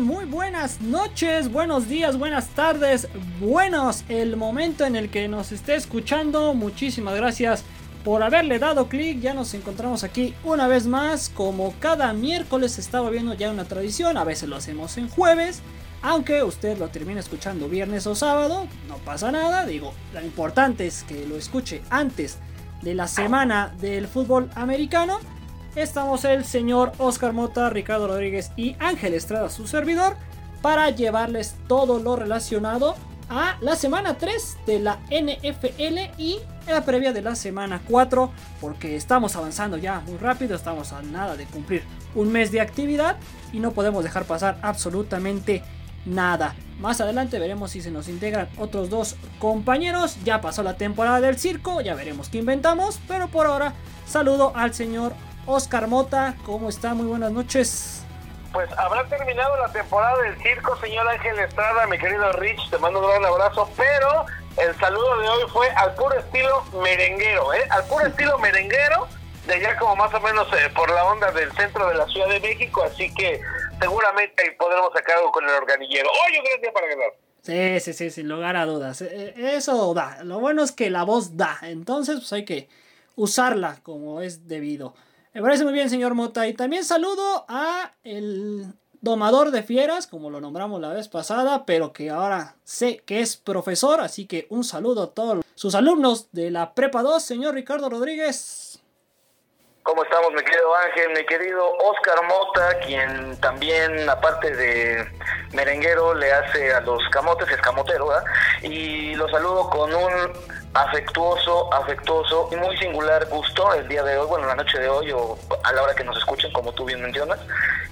Muy buenas noches, buenos días, buenas tardes, buenos el momento en el que nos esté escuchando. Muchísimas gracias por haberle dado clic. Ya nos encontramos aquí una vez más. Como cada miércoles se está volviendo ya una tradición. A veces lo hacemos en jueves. Aunque usted lo termine escuchando viernes o sábado, no pasa nada. Digo, lo importante es que lo escuche antes de la semana del fútbol americano. Estamos el señor Oscar Mota, Ricardo Rodríguez y Ángel Estrada, su servidor, para llevarles todo lo relacionado a la semana 3 de la NFL y la previa de la semana 4, porque estamos avanzando ya muy rápido, estamos a nada de cumplir un mes de actividad y no podemos dejar pasar absolutamente nada. Más adelante veremos si se nos integran otros dos compañeros. Ya pasó la temporada del circo, ya veremos qué inventamos, pero por ahora saludo al señor Oscar Mota, ¿cómo está? Muy buenas noches. Pues habrá terminado la temporada del circo, señor Ángel Estrada, mi querido Rich, te mando un gran abrazo, pero el saludo de hoy fue al puro estilo merenguero, ¿eh? Al puro estilo merenguero, de allá como más o menos eh, por la onda del centro de la Ciudad de México, así que seguramente podremos sacar algo con el organillero. Hoy un gran día para ganar. Sí, sí, sí, sin lugar a dudas. Eh, eh, eso da. Lo bueno es que la voz da. Entonces, pues hay que usarla como es debido. Me parece muy bien, señor Mota. Y también saludo a el domador de fieras, como lo nombramos la vez pasada, pero que ahora sé que es profesor, así que un saludo a todos sus alumnos de la Prepa 2, señor Ricardo Rodríguez. ¿Cómo estamos, mi querido Ángel? Mi querido Oscar Mota, quien también, aparte de merenguero, le hace a los camotes, es camotero, ¿verdad? Y lo saludo con un afectuoso, afectuoso y muy singular gusto el día de hoy, bueno, la noche de hoy o a la hora que nos escuchen, como tú bien mencionas.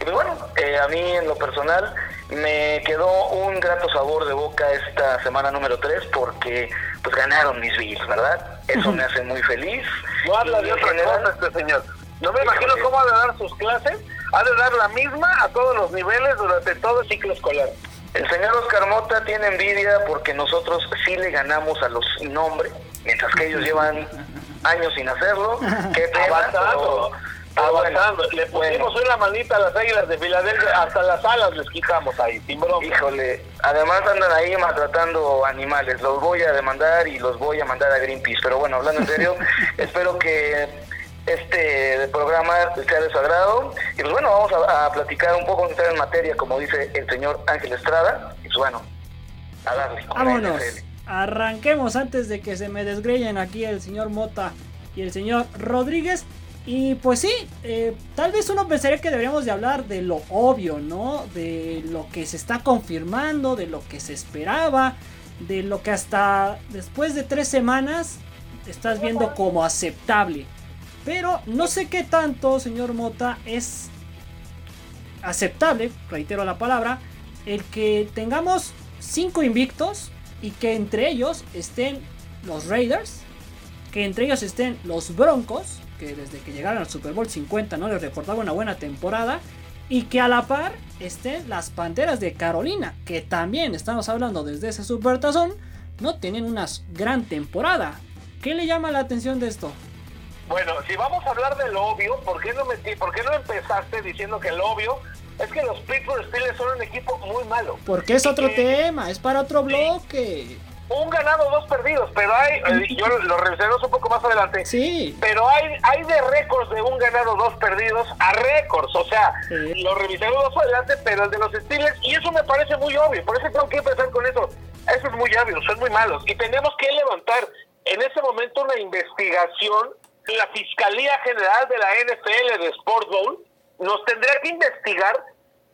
Y pues bueno, eh, a mí en lo personal me quedó un grato sabor de boca esta semana número 3 porque pues ganaron mis Bills, ¿verdad? Eso me hace muy feliz. No habla de otra cosa este señor. No me imagino cómo ha de dar sus clases. Ha de dar la misma a todos los niveles durante todo el ciclo escolar. El señor Oscar Mota tiene envidia porque nosotros sí le ganamos a los sin nombre, mientras que ellos llevan años sin hacerlo. Qué pena, Avanzando. pero- Avanzando. Le Bueno. pusimos una manita a las águilas de Filadelfia, hasta las alas les quitamos ahí, sin broma. Híjole, además andan ahí maltratando animales. Los voy a demandar y los voy a mandar a Greenpeace. Pero bueno, hablando en serio, espero que este programa sea de su agrado. Y pues bueno, vamos a, a platicar un poco, entrar en materia, como dice el señor Ángel Estrada. Y pues bueno, a darle. Vámonos. Arranquemos antes de que se me desgreyen aquí el señor Mota y el señor Rodríguez. Y pues sí, eh, tal vez uno pensaría que deberíamos de hablar de lo obvio, ¿no? De lo que se está confirmando, de lo que se esperaba, de lo que hasta después de tres semanas estás viendo como aceptable. Pero no sé qué tanto, señor Mota, es aceptable, reitero la palabra, el que tengamos cinco invictos y que entre ellos estén los Raiders, que entre ellos estén los Broncos, que desde que llegaron al Super Bowl 50 no les reportaba una buena temporada, y que a la par estén las Panteras de Carolina, que también estamos hablando desde ese Supertazón, no tienen una gran temporada. ¿Qué le llama la atención de esto? Bueno, si vamos a hablar de lo obvio, ¿por qué no metí, por qué no empezaste diciendo que lo obvio es que los Pittsburgh Steelers son un equipo muy malo? Porque es otro tema, es para otro bloque. Un ganado, dos perdidos, pero hay, eh, yo lo revisaremos un poco más adelante. Sí, Pero hay, hay de récords de un ganado, dos perdidos a récords. O sea, Sí. lo revisaremos más adelante, pero el de los Steelers, y eso me parece muy obvio. Por eso tengo que empezar con eso. Eso es muy obvio, son muy malos. Y tenemos que levantar en ese momento una investigación. La Fiscalía General de la NFL de Sport Bowl nos tendría que investigar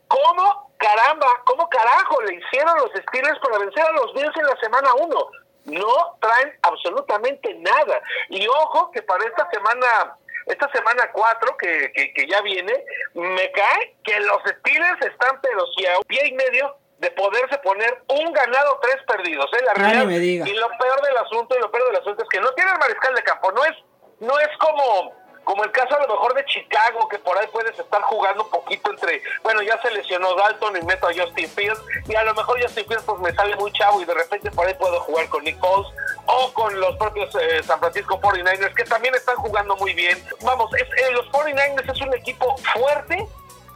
cómo, caramba, cómo carajo le hicieron los Steelers para vencer a los Bills en la semana 1. No traen absolutamente nada. Y ojo que para esta semana, esta semana 4 que, que, que ya viene, me cae que los Steelers están pero si a un pie y medio de poderse poner un ganado, tres perdidos. ¿eh? La Ya realidad, ni me diga. Y lo peor del asunto, y lo peor del asunto es que no tiene el mariscal de campo, no es, no es como, como el caso a lo mejor de Chicago, que por ahí puedes estar jugando un poquito entre, bueno, ya se lesionó Dalton y meto a Justin Fields, y a lo mejor Justin Fields pues me sale muy chavo y de repente por ahí puedo jugar con Nick Foles o con los propios eh, San Francisco 49ers, que también están jugando muy bien. Vamos, es, eh, los 49ers es un equipo fuerte,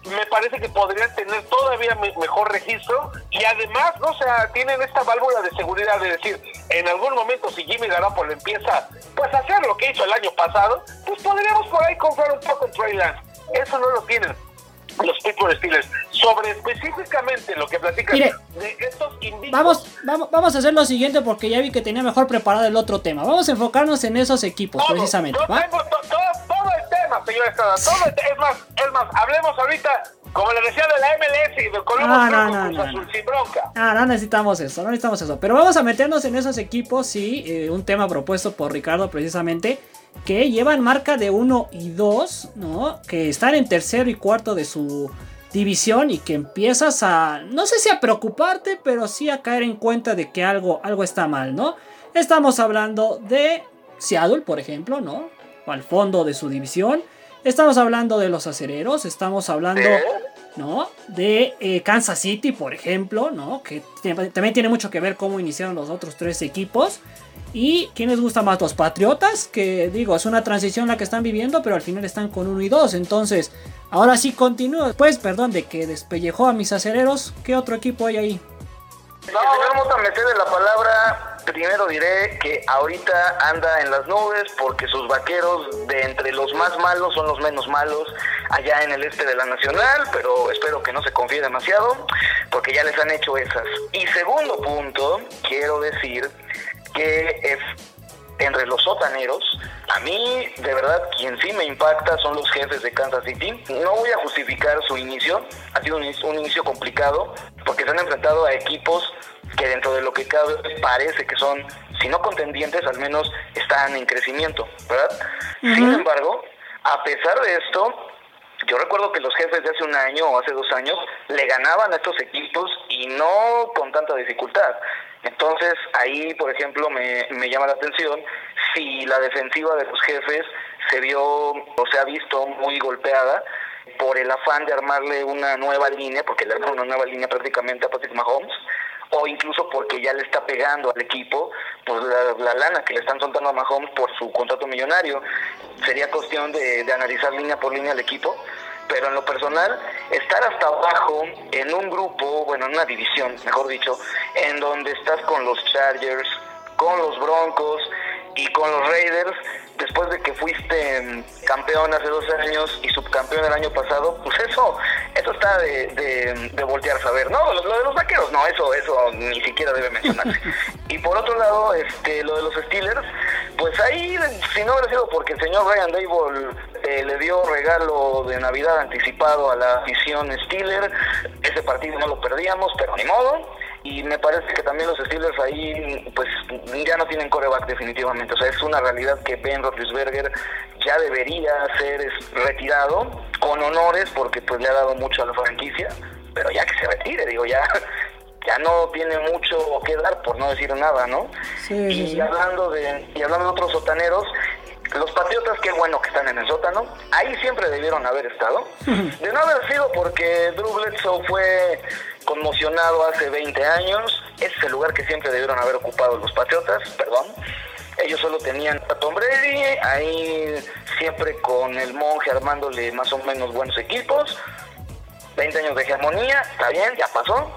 me parece que podrían tener todavía mejor registro y además, ¿no? o sea, tienen esta válvula de seguridad de decir, en algún momento si Jimmy Garoppolo empieza pues a hacer lo que hizo el año pasado, pues podríamos por ahí comprar un poco en Trey Lance. Eso no lo tienen los Pittsburgh Steelers. Sobre específicamente lo que platican de estos. Vamos, vamos, vamos a hacer lo siguiente porque ya vi que tenía mejor preparado el otro tema. Vamos a enfocarnos en esos equipos, precisamente. Yo tengo todo, el tema, señor Estrada. Todo es más, es más, hablemos ahorita como le decía de la MLS y de Columbus no, no, no, Azul, sin bronca. Ah, no necesitamos eso, no necesitamos eso. Pero vamos a meternos en esos equipos, sí, eh, un tema propuesto por Ricardo precisamente que llevan marca de 1 y 2, ¿no? Que están en tercero y cuarto de su división y que empiezas a, no sé si a preocuparte, pero sí a caer en cuenta de que algo, algo está mal, ¿no? Estamos hablando de Seattle, por ejemplo, ¿no? Al fondo de su división. Estamos hablando de los acereros, estamos hablando, ¿no? De eh, Kansas City, por ejemplo, ¿no? Que también tiene mucho que ver cómo iniciaron los otros tres equipos. ¿Y quién les gusta más? Los Patriotas, que digo, es una transición la que están viviendo, pero al final están con 1 y 2. Entonces, ahora sí continúo. Pues, perdón, de que despellejó a mis acereros, ¿qué otro equipo hay ahí? No, vamos a meter la palabra. Primero diré que ahorita anda en las nubes porque sus vaqueros de entre los más malos son los menos malos allá en el este de la Nacional, pero espero que no se confíe demasiado porque ya les han hecho esas. Y segundo punto, quiero decir que es entre los sotaneros, a mí de verdad quien sí me impacta son los jefes de Kansas City. No voy a justificar su inicio, ha sido un, inicio complicado porque se han enfrentado a equipos que dentro de lo que cabe parece que son, si no contendientes, al menos están en crecimiento, ¿verdad? Sin embargo, a pesar de esto, yo recuerdo que los jefes de hace un año o hace dos años le ganaban a estos equipos y no con tanta dificultad. Entonces ahí, por ejemplo, me, me llama la atención si la defensiva de los jefes se vio o se ha visto muy golpeada por el afán de armarle una nueva línea, porque le armaron una nueva línea prácticamente a Patrick Mahomes, o incluso porque ya le está pegando al equipo pues la, lana que le están soltando a Mahomes por su contrato millonario. Sería cuestión de, de analizar línea por línea al equipo, pero en lo personal, estar hasta abajo en un grupo, bueno, en una división, mejor dicho, en donde estás con los Chargers, con los Broncos y con los Raiders, después de que fuiste mm, campeón hace dos años y subcampeón el año pasado, pues eso, eso está de, de, voltear a saber. No, lo, de los vaqueros, no, eso, eso ni siquiera debe mencionarse. y por otro lado, este, lo de los Steelers, pues ahí, si no hubiera sido porque el señor Ryan Dable eh, le dio regalo de Navidad anticipado a la afición Steelers, ese partido no lo perdíamos, pero ni modo. Y me parece que también los Steelers ahí pues ya no tienen coreback definitivamente, o sea, es una realidad que Ben Roethlisberger ya debería ser retirado con honores porque pues le ha dado mucho a la franquicia, pero ya que se retire, digo, ya ya no tiene mucho que dar por no decir nada, ¿no? y hablando de y hablando de otros sotaneros, los Patriotas, qué bueno que están en el sótano. Ahí siempre debieron haber estado. De no haber sido porque Drew Bledsoe fue conmocionado hace 20 años. Ese es el lugar que siempre debieron haber ocupado los Patriotas, perdón. Ellos solo tenían a Tom Brady, ahí siempre con el monje armándole más o menos buenos equipos. 20 años de hegemonía, está bien, ya pasó.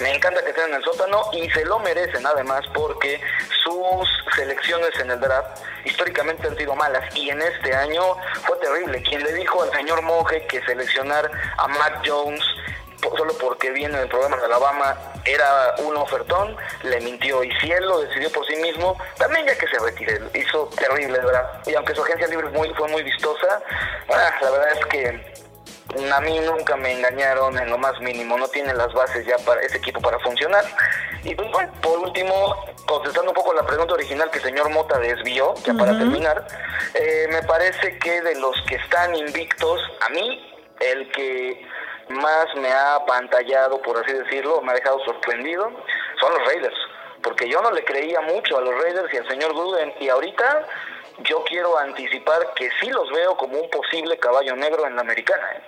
Me encanta que estén en el sótano y se lo merecen además porque sus selecciones en el draft históricamente han sido malas y en este año fue terrible. Quien le dijo al señor Monje que seleccionar a Matt Jones solo porque viene del programa de Alabama era un ofertón, le mintió y si él lo decidió por sí mismo, también ya que se retire, hizo terrible, ¿verdad? Y aunque su agencia libre fue muy vistosa, ah, la verdad es que a mí nunca me engañaron en lo más mínimo, no tiene las bases ya para ese equipo para funcionar. Y pues bueno, por último, contestando un poco la pregunta original que el señor Mota desvió, ya para terminar, eh, me parece que de los que están invictos, a mí, el que más me ha apantallado, por así decirlo, me ha dejado sorprendido, son los Raiders. Porque yo no le creía mucho a los Raiders y al señor Gruden. Y ahorita yo quiero anticipar que sí los veo como un posible caballo negro en la americana. ¿eh?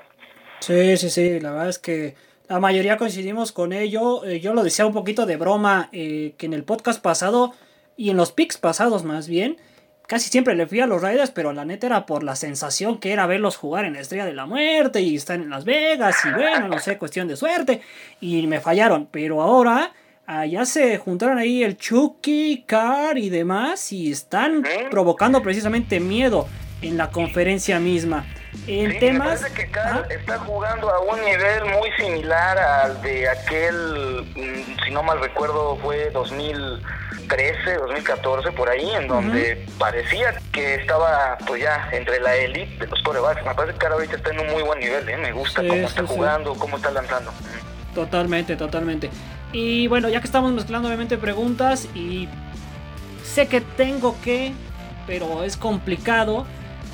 Sí, sí, sí, la verdad es que la mayoría coincidimos con ello. Eh, yo lo decía un poquito de broma eh, que en el podcast pasado y en los picks pasados más bien, casi siempre le fui a los Raiders, pero la neta era por la sensación que era verlos jugar en la Estrella de la Muerte y estar en Las Vegas y bueno, no sé, cuestión de suerte. Y me fallaron, pero ahora ah, ya se juntaron ahí el Chucky, Carr y demás y están provocando precisamente miedo en la conferencia misma. En temas. Me parece que Carr está jugando a un nivel muy similar al de aquel, mm, si no mal recuerdo, fue 2000. 2013, 2014, por ahí, en donde parecía que estaba pues ya entre la élite de los corebacks. Me parece que ahora ahorita está en un muy buen nivel, ¿eh? me gusta cómo está jugando, cómo está lanzando. Totalmente, totalmente. Y bueno, ya que estamos mezclando obviamente preguntas y sé que tengo que, pero es complicado,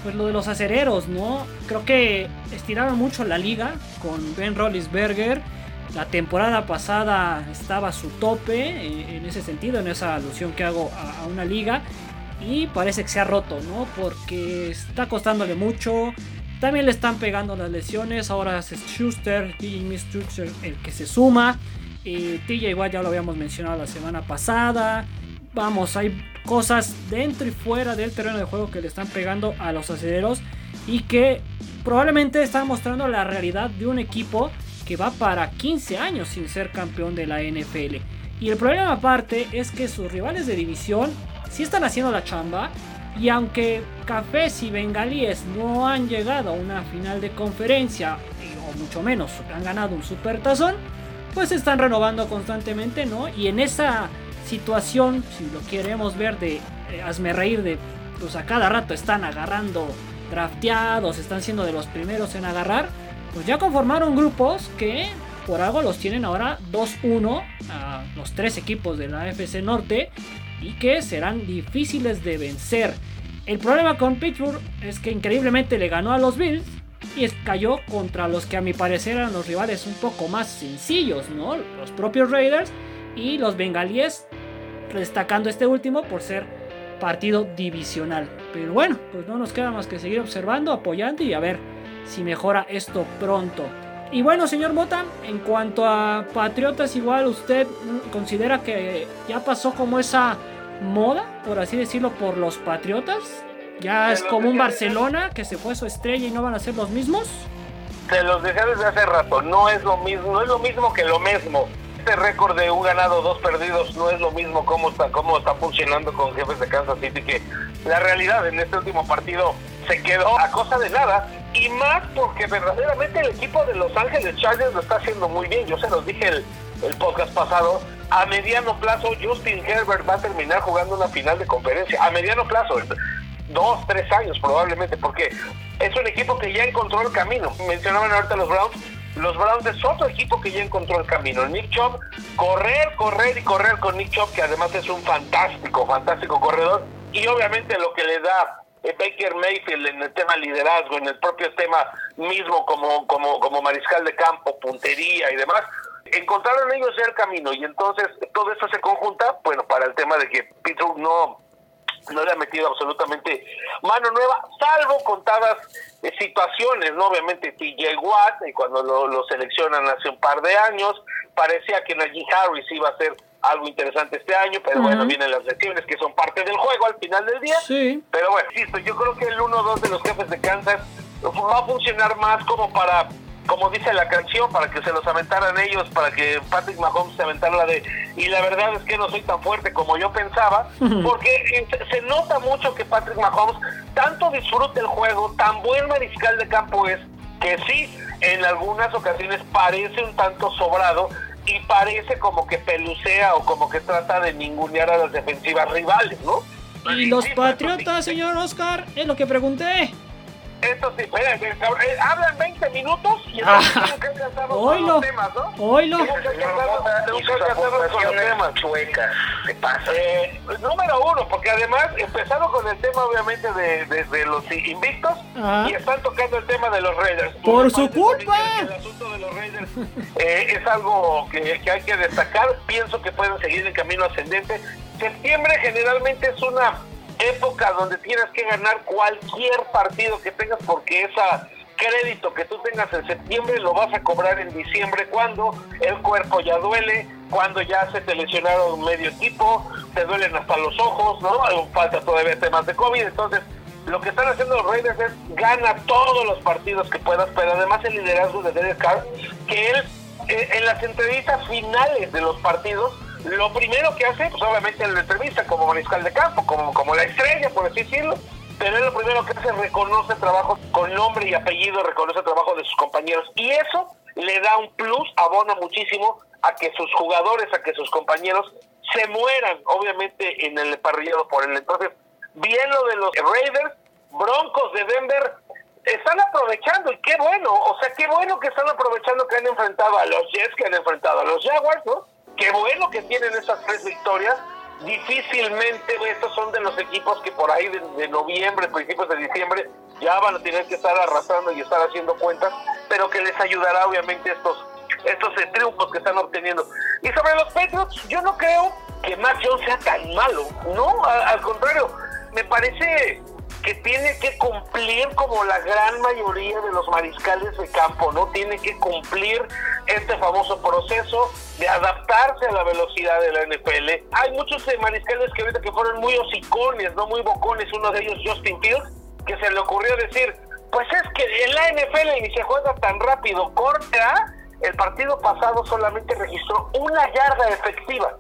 pues lo de los acereros, ¿no? Creo que estiraron mucho la liga con Ben Rollinsberger la temporada pasada estaba a su tope eh, en ese sentido, en esa alusión que hago a, una liga. Y parece que se ha roto, ¿no? Porque está costándole mucho. También le están pegando las lesiones. Ahora es Schuster, Jimmy Schuster el que se suma. Eh, TJ igual ya lo habíamos mencionado la semana pasada. Vamos, hay cosas dentro y fuera del terreno de juego que le están pegando a los aceleros. Y que probablemente están mostrando la realidad de un equipo que va para 15 años sin ser campeón de la NFL. Y el problema aparte es que sus rivales de división sí están haciendo la chamba. Y aunque Cafés y Bengalíes no han llegado a una final de conferencia, o mucho menos han ganado un super tazón, pues están renovando constantemente, ¿no? Y en esa situación, si lo queremos ver de eh, hazme reír de, pues a cada rato están agarrando drafteados, están siendo de los primeros en agarrar, pues ya conformaron grupos que por algo los tienen ahora 2-1 a los tres equipos de la FC Norte y que serán difíciles de vencer. El problema con Pittsburgh es que increíblemente le ganó a los Bills y cayó contra los que a mi parecer eran los rivales un poco más sencillos, ¿no? Los propios Raiders y los Bengalíes, destacando este último por ser partido divisional. Pero bueno, pues no nos queda más que seguir observando, apoyando y a ver si mejora esto pronto. Y bueno, señor Mota, en cuanto a Patriotas, igual usted considera que ya pasó como esa moda, por así decirlo, por los Patriotas. Ya es como un Barcelona que se fue su estrella y no van a ser los mismos. Se los dejé desde hace rato, no es lo mismo, no es lo mismo que lo mismo. Este récord de un ganado, dos perdidos no es lo mismo cómo está, cómo está funcionando con jefes de Kansas City que la realidad en este último partido se quedó a cosa de nada y más porque verdaderamente el equipo de Los Ángeles Chargers lo está haciendo muy bien. Yo se los dije el, el podcast pasado. A mediano plazo, Justin Herbert va a terminar jugando una final de conferencia. A mediano plazo, dos, tres años probablemente, porque es un equipo que ya encontró el camino. Mencionaban ahorita los Browns. Los Browns es otro equipo que ya encontró el camino. Nick Chubb, correr, correr y correr con Nick Chubb, que además es un fantástico, fantástico corredor. Y obviamente lo que le da eh, Baker Mayfield en el tema liderazgo, en el propio tema mismo como, como, como mariscal de campo, puntería y demás, encontraron ellos el camino y entonces todo esto se conjunta, bueno, para el tema de que Pittsburgh no, no le ha metido absolutamente mano nueva, salvo contadas eh, situaciones, ¿no? Obviamente TJ Watt, y cuando lo, lo, seleccionan hace un par de años, parecía que Najee Harris iba a ser algo interesante este año, pero bueno, vienen las lesiones que son parte del juego al final del día. Sí. Pero bueno, insisto, yo creo que el 1-2 de los jefes de Kansas va a funcionar más como para, como dice la canción, para que se los aventaran ellos, para que Patrick Mahomes se aventara la de... Y la verdad es que no soy tan fuerte como yo pensaba, porque se nota mucho que Patrick Mahomes tanto disfruta el juego, tan buen mariscal de campo es, que sí, en algunas ocasiones parece un tanto sobrado, y parece como que pelucea o como que trata de ningunear a las defensivas rivales, ¿no? Y los Patriotas, señor Oscar, es lo que pregunté. Esto sí, espera, eh, hablan 20 minutos y ah, que con los temas, ¿no? Oilo. chuecas, ¿qué pasa? Eh, número uno, porque además empezaron con el tema obviamente de, de, los invictos y están tocando el tema de los Raiders. Por su culpa. El asunto de los Raiders eh, es algo que, que hay que destacar. Pienso que pueden seguir el camino ascendente. Septiembre generalmente es una época donde tienes que ganar cualquier partido que tengas porque esa crédito que tú tengas en septiembre lo vas a cobrar en diciembre cuando el cuerpo ya duele, cuando ya se te lesionaron medio equipo, te duelen hasta los ojos, ¿no? Falta todavía temas de COVID, entonces lo que están haciendo los Raiders es gana todos los partidos que puedas, pero además el liderazgo de Derek Carr, que él eh, en las entrevistas finales de los partidos, lo primero que hace, pues obviamente en la entrevista como mariscal de campo, como, como la estrella, por así decirlo, pero lo primero que hace reconoce trabajo con nombre y apellido, reconoce el trabajo de sus compañeros. Y eso le da un plus, abona muchísimo a que sus jugadores, a que sus compañeros se mueran, obviamente, en el parrillado por él. Entonces, bien lo de los Raiders, Broncos de Denver, están aprovechando, y qué bueno, o sea, qué bueno que están aprovechando que han enfrentado a los Jets, que han enfrentado a los Jaguars, ¿no? Qué bueno que tienen esas tres victorias. Difícilmente estos son de los equipos que por ahí de, noviembre, principios de diciembre, ya van a tener que estar arrastrando y estar haciendo cuentas, pero que les ayudará obviamente estos estos triunfos que están obteniendo. Y sobre los Patriots, yo no creo que Mac Jones sea tan malo, no, al, contrario, me parece que tiene que cumplir como la gran mayoría de los mariscales de campo, ¿no? Tiene que cumplir este famoso proceso de adaptarse a la velocidad de la NFL. Hay muchos eh, mariscales que ahorita que fueron muy hocicones, no muy bocones, uno de ellos Justin Fields, que se le ocurrió decir, pues es que en la NFL ni se juega tan rápido, corta el partido pasado solamente registró una yarda efectiva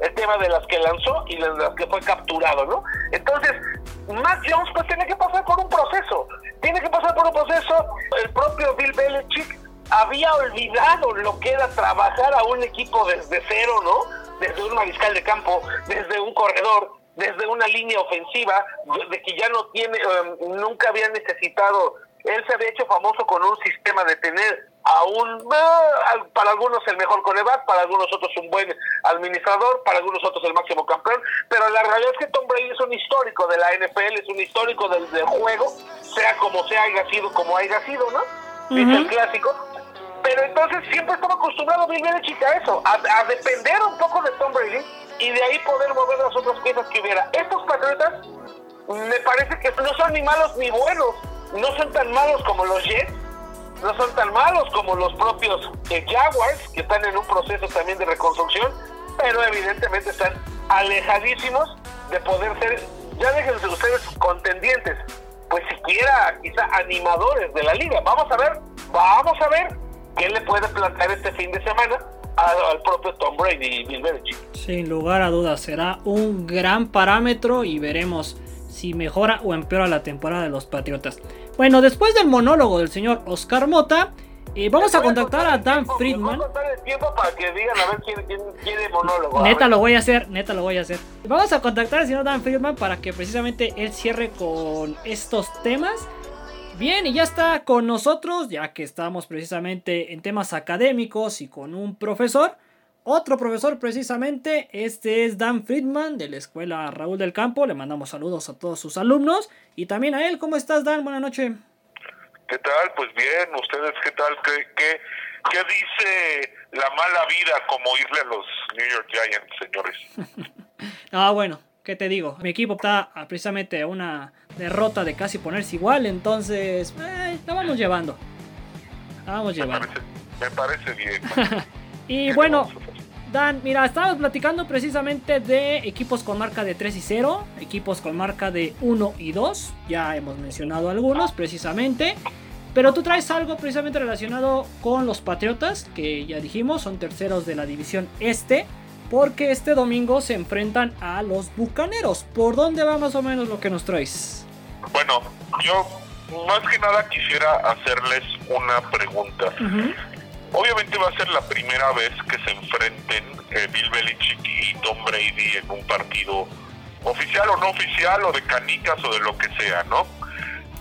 el tema de las que lanzó y de las que fue capturado, ¿no? Entonces, Matt Jones pues tiene que pasar por un proceso, tiene que pasar por un proceso, el propio Bill Belichick había olvidado lo que era trabajar a un equipo desde cero, ¿no? Desde un mariscal de campo, desde un corredor, desde una línea ofensiva, de que ya no tiene, um, nunca había necesitado, él se había hecho famoso con un sistema de tener aún para algunos el mejor coreback, para algunos otros un buen administrador, para algunos otros el máximo campeón, pero la realidad es que Tom Brady es un histórico de la NFL, es un histórico del, juego, sea como sea, haya sido como haya sido, ¿no? Dice el clásico. Pero entonces siempre estaba acostumbrado Bill Belichick a eso, a, depender un poco de Tom Brady y de ahí poder mover las otras piezas que hubiera. Estos Patriotas me parece que no son ni malos ni buenos, no son tan malos como los Jets, no son tan malos como los propios eh, Jaguars, que están en un proceso también de reconstrucción, pero evidentemente están alejadísimos de poder ser, ya déjense ustedes contendientes, pues siquiera quizá animadores de la liga. Vamos a ver, vamos a ver qué le puede plantear este fin de semana al, propio Tom Brady y Bill Belichick. Sin lugar a dudas, será un gran parámetro y veremos si mejora o empeora la temporada de los Patriotas. Bueno, después del monólogo del señor Oscar Mota, eh, vamos a contactar a Dan Friedman. Neta lo voy a hacer, neta lo voy a hacer. Vamos a contactar al señor Dan Friedman para que precisamente él cierre con estos temas. Bien, y ya está con nosotros, ya que estamos precisamente en temas académicos y con un profesor. Otro profesor precisamente, este es Dan Friedman de la Escuela Raúl del Campo. Le mandamos saludos a todos sus alumnos y también a él. ¿Cómo estás, Dan? Buenas noches. ¿Qué tal? Pues bien, ¿ustedes qué tal? ¿Qué, qué, qué dice la mala vida como irle a los New York Giants, señores? ah, bueno, ¿qué te digo? Mi equipo está precisamente a una derrota de casi ponerse igual, entonces eh, la vamos llevando. La vamos llevando. me parece bien. y bueno, Dan, mira, estábamos platicando precisamente de equipos con marca de 3 y 0, equipos con marca de 1 y 2, ya hemos mencionado algunos precisamente, pero tú traes algo precisamente relacionado con los Patriotas, que ya dijimos son terceros de la división este, porque este domingo se enfrentan a los Bucaneros. ¿Por dónde va más o menos lo que nos traes? Bueno, yo más que nada quisiera hacerles una pregunta. Obviamente va a ser la primera vez que se enfrenten eh, Bill Belichick y Tom Brady en un partido oficial o no oficial o de canicas o de lo que sea, ¿no?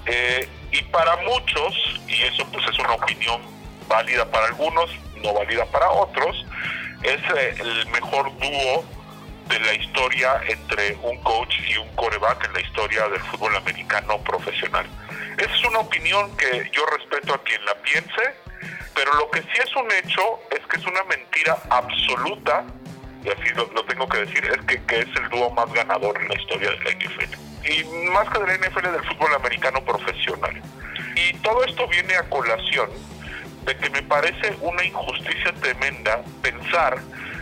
Eh, y para muchos, y eso pues es una opinión válida para algunos, no válida para otros, es eh, el mejor dúo de la historia entre un coach y un coreback en la historia del fútbol americano profesional. Esa es una opinión que yo respeto a quien la piense, pero lo que sí es un hecho es que es una mentira absoluta, y así lo, tengo que decir, es que, es el dúo más ganador en la historia de la NFL. Y más que de la NFL, del fútbol americano profesional. Y todo esto viene a colación de que me parece una injusticia tremenda pensar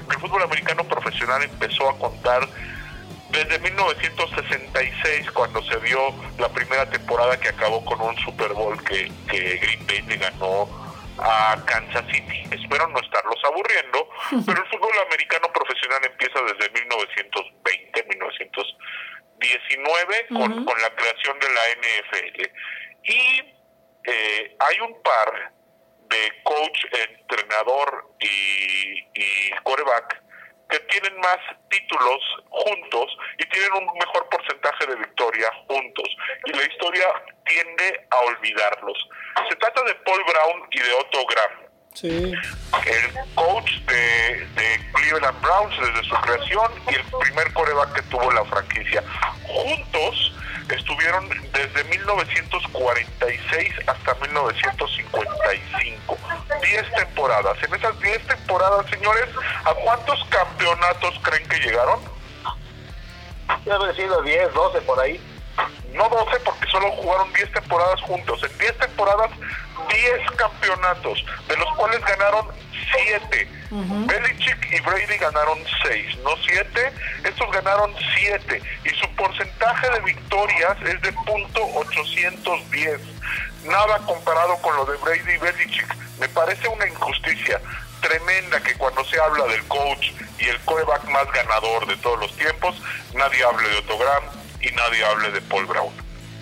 que el fútbol americano profesional empezó a contar desde 1966, cuando se dio la primera temporada que acabó con un Super Bowl que, que Green Bay le ganó a Kansas City. Espero no estarlos aburriendo, pero el fútbol americano profesional empieza desde 1920, 1919, con, con la creación de la NFL. Y eh, hay un par de coach, entrenador y, y quarterback que tienen más títulos juntos y tienen un mejor porcentaje de victoria juntos. Y la historia tiende a olvidarlos. Se trata de Paul Brown y de Otto Graham. Sí. El coach de, de, Cleveland Browns desde su creación y el primer coreback que tuvo la franquicia. Juntos estuvieron desde 1946 hasta 1955. 10 temporadas. En esas 10 temporadas, señores, ¿a cuántos campeonatos creen que llegaron? Debe sido 10, 12 por ahí. No 12 porque solo jugaron 10 temporadas juntos. En 10 temporadas, 10 campeonatos, de los cuales ganaron 7. Belichick y Brady ganaron 6, no 7. Estos ganaron 7 y su porcentaje de victorias es de punto 810. Nada comparado con lo de Brady y Belichick. Me parece una injusticia tremenda que cuando se habla del coach y el coreback más ganador de todos los tiempos, nadie hable de Otto Graham y nadie hable de Paul Brown.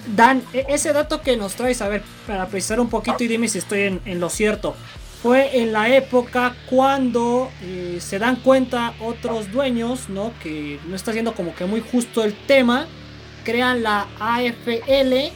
Dan, e-, ese dato que nos traes, a ver, para precisar un poquito y dime si estoy en, en lo cierto. Fue en la época cuando eh, se dan cuenta otros dueños, ¿no? Que no está siendo como que muy justo el tema. Crean la AFL,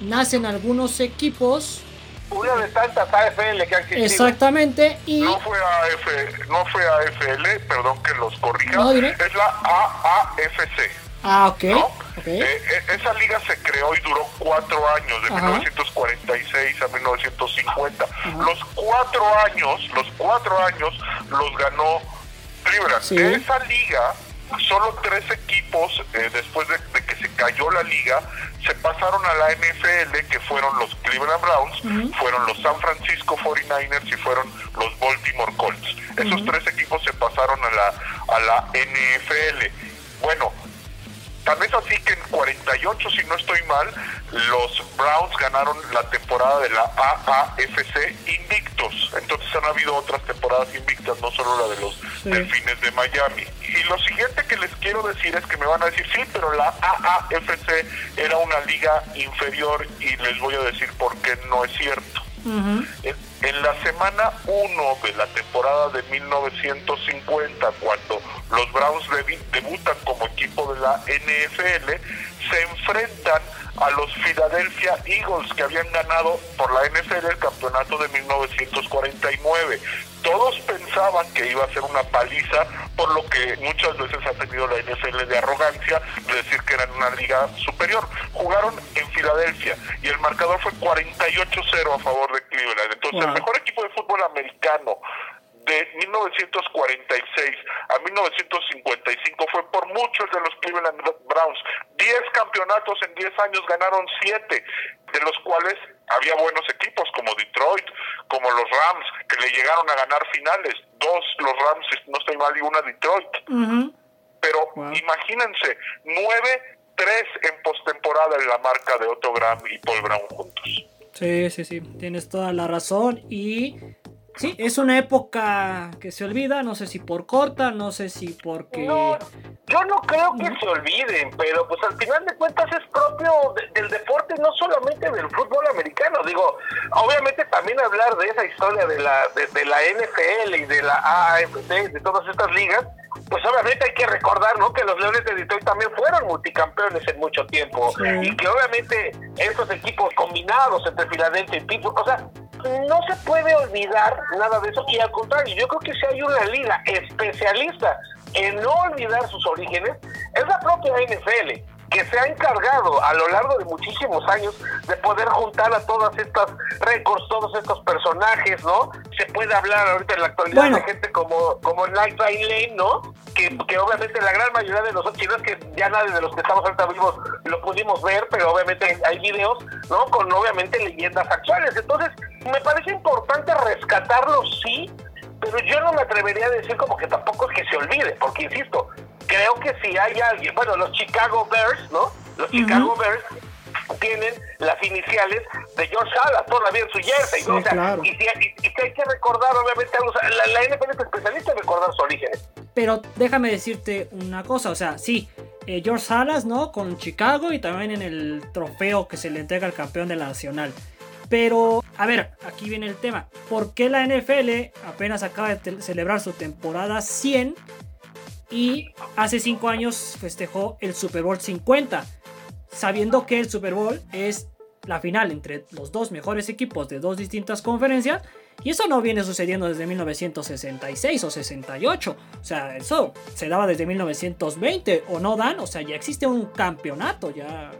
nacen algunos equipos. Una de tantas AFL que han existido. Exactamente. Y... No fue, AF, no fue AFL, perdón que los corrija. No, es la AAFC. Ah, ok. ¿no? Okay. Eh, eh, esa liga se creó y duró cuatro años, de Ajá. 1946 a 1950. Ajá. Los cuatro años, los cuatro años los ganó Cleveland. Sí. De esa liga, solo tres equipos, eh, después de, de, que se cayó la liga, se pasaron a la NFL, que fueron los Cleveland Browns, uh -huh. fueron los San Francisco 49ers y fueron los Baltimore Colts. Esos uh -huh. tres equipos se pasaron a la, a la NFL. Bueno, Tal vez así que en 48, si no estoy mal, los Browns ganaron la temporada de la AAFC invictos. Entonces han habido otras temporadas invictas, no solo la de los sí. Delfines de Miami. Y lo siguiente que les quiero decir es que me van a decir, sí, pero la AAFC era una liga inferior y les voy a decir por qué no es cierto. En, la semana 1 de la temporada de 1950, cuando los Browns debutan como equipo de la NFL, se enfrentan a los Philadelphia Eagles que habían ganado por la NFL el campeonato de 1949. Todos pensaban que iba a ser una paliza, por lo que muchas veces ha tenido la NFL de arrogancia de decir que eran una liga superior. Jugaron en Filadelfia y el marcador fue 48-0 a favor de Cleveland. Entonces, wow. el mejor equipo de fútbol americano de 1946 a 1955 fue por muchos de los Cleveland Browns. 10 campeonatos en 10 años ganaron 7, de los cuales había buenos equipos como Detroit, como los Rams, que le llegaron a ganar finales. Dos los Rams, no estoy mal, y una Detroit. Uh -huh. Pero wow. imagínense, 9-3 en postemporada en la marca de Otto Graham y Paul Brown juntos. Sí, sí, sí, tienes toda la razón. Y Sí, es una época que se olvida, no sé si por corta, no sé si porque... No, yo no creo que se olviden, pero pues al final de cuentas es propio de, del deporte, no solamente del fútbol americano. Digo, obviamente también hablar de esa historia de la, de, de la NFL y de la AFC, de todas estas ligas, pues obviamente hay que recordar, ¿no? Que los Leones de Detroit también fueron multicampeones en mucho tiempo sí. y que obviamente esos equipos combinados entre Filadelfia y Pittsburgh, o sea, no se puede olvidar nada de eso y al contrario, yo creo que si hay una liga especialista en no olvidar sus orígenes, es la propia NFL. que se ha encargado a lo largo de muchísimos años de poder juntar a todas estas récords, todos estos personajes, ¿no? Se puede hablar ahorita en la actualidad de gente como, como Night Lane, ¿no? Que, que, obviamente la gran mayoría de nosotros, si no es que ya nadie de los que estamos ahorita vivos lo pudimos ver, pero obviamente hay videos, ¿no? Con obviamente leyendas actuales. Entonces, me parece importante rescatarlo, sí, pero yo no me atrevería a decir como que tampoco es que se olvide, porque insisto, creo que si hay alguien, bueno, los Chicago Bears, ¿no? Los Chicago Bears tienen las iniciales de George Halas todavía en su jersey. o sea, y, si, hay que recordar, obviamente, la, la NFL es especialista en recordar sus orígenes. Pero déjame decirte una cosa, o sea, sí, eh, George Salas, ¿no? Con Chicago y también en el trofeo que se le entrega al campeón de la Nacional. Pero, a ver, aquí viene el tema. ¿Por qué la NFL apenas acaba de celebrar su temporada 100 y hace 5 años festejó el Super Bowl 50? Sabiendo que el Super Bowl es la final entre los dos mejores equipos de dos distintas conferencias. Y eso no viene sucediendo desde 1966 o 68. O sea, eso se daba desde 1920 o no dan. O sea, ya existe un campeonato, ya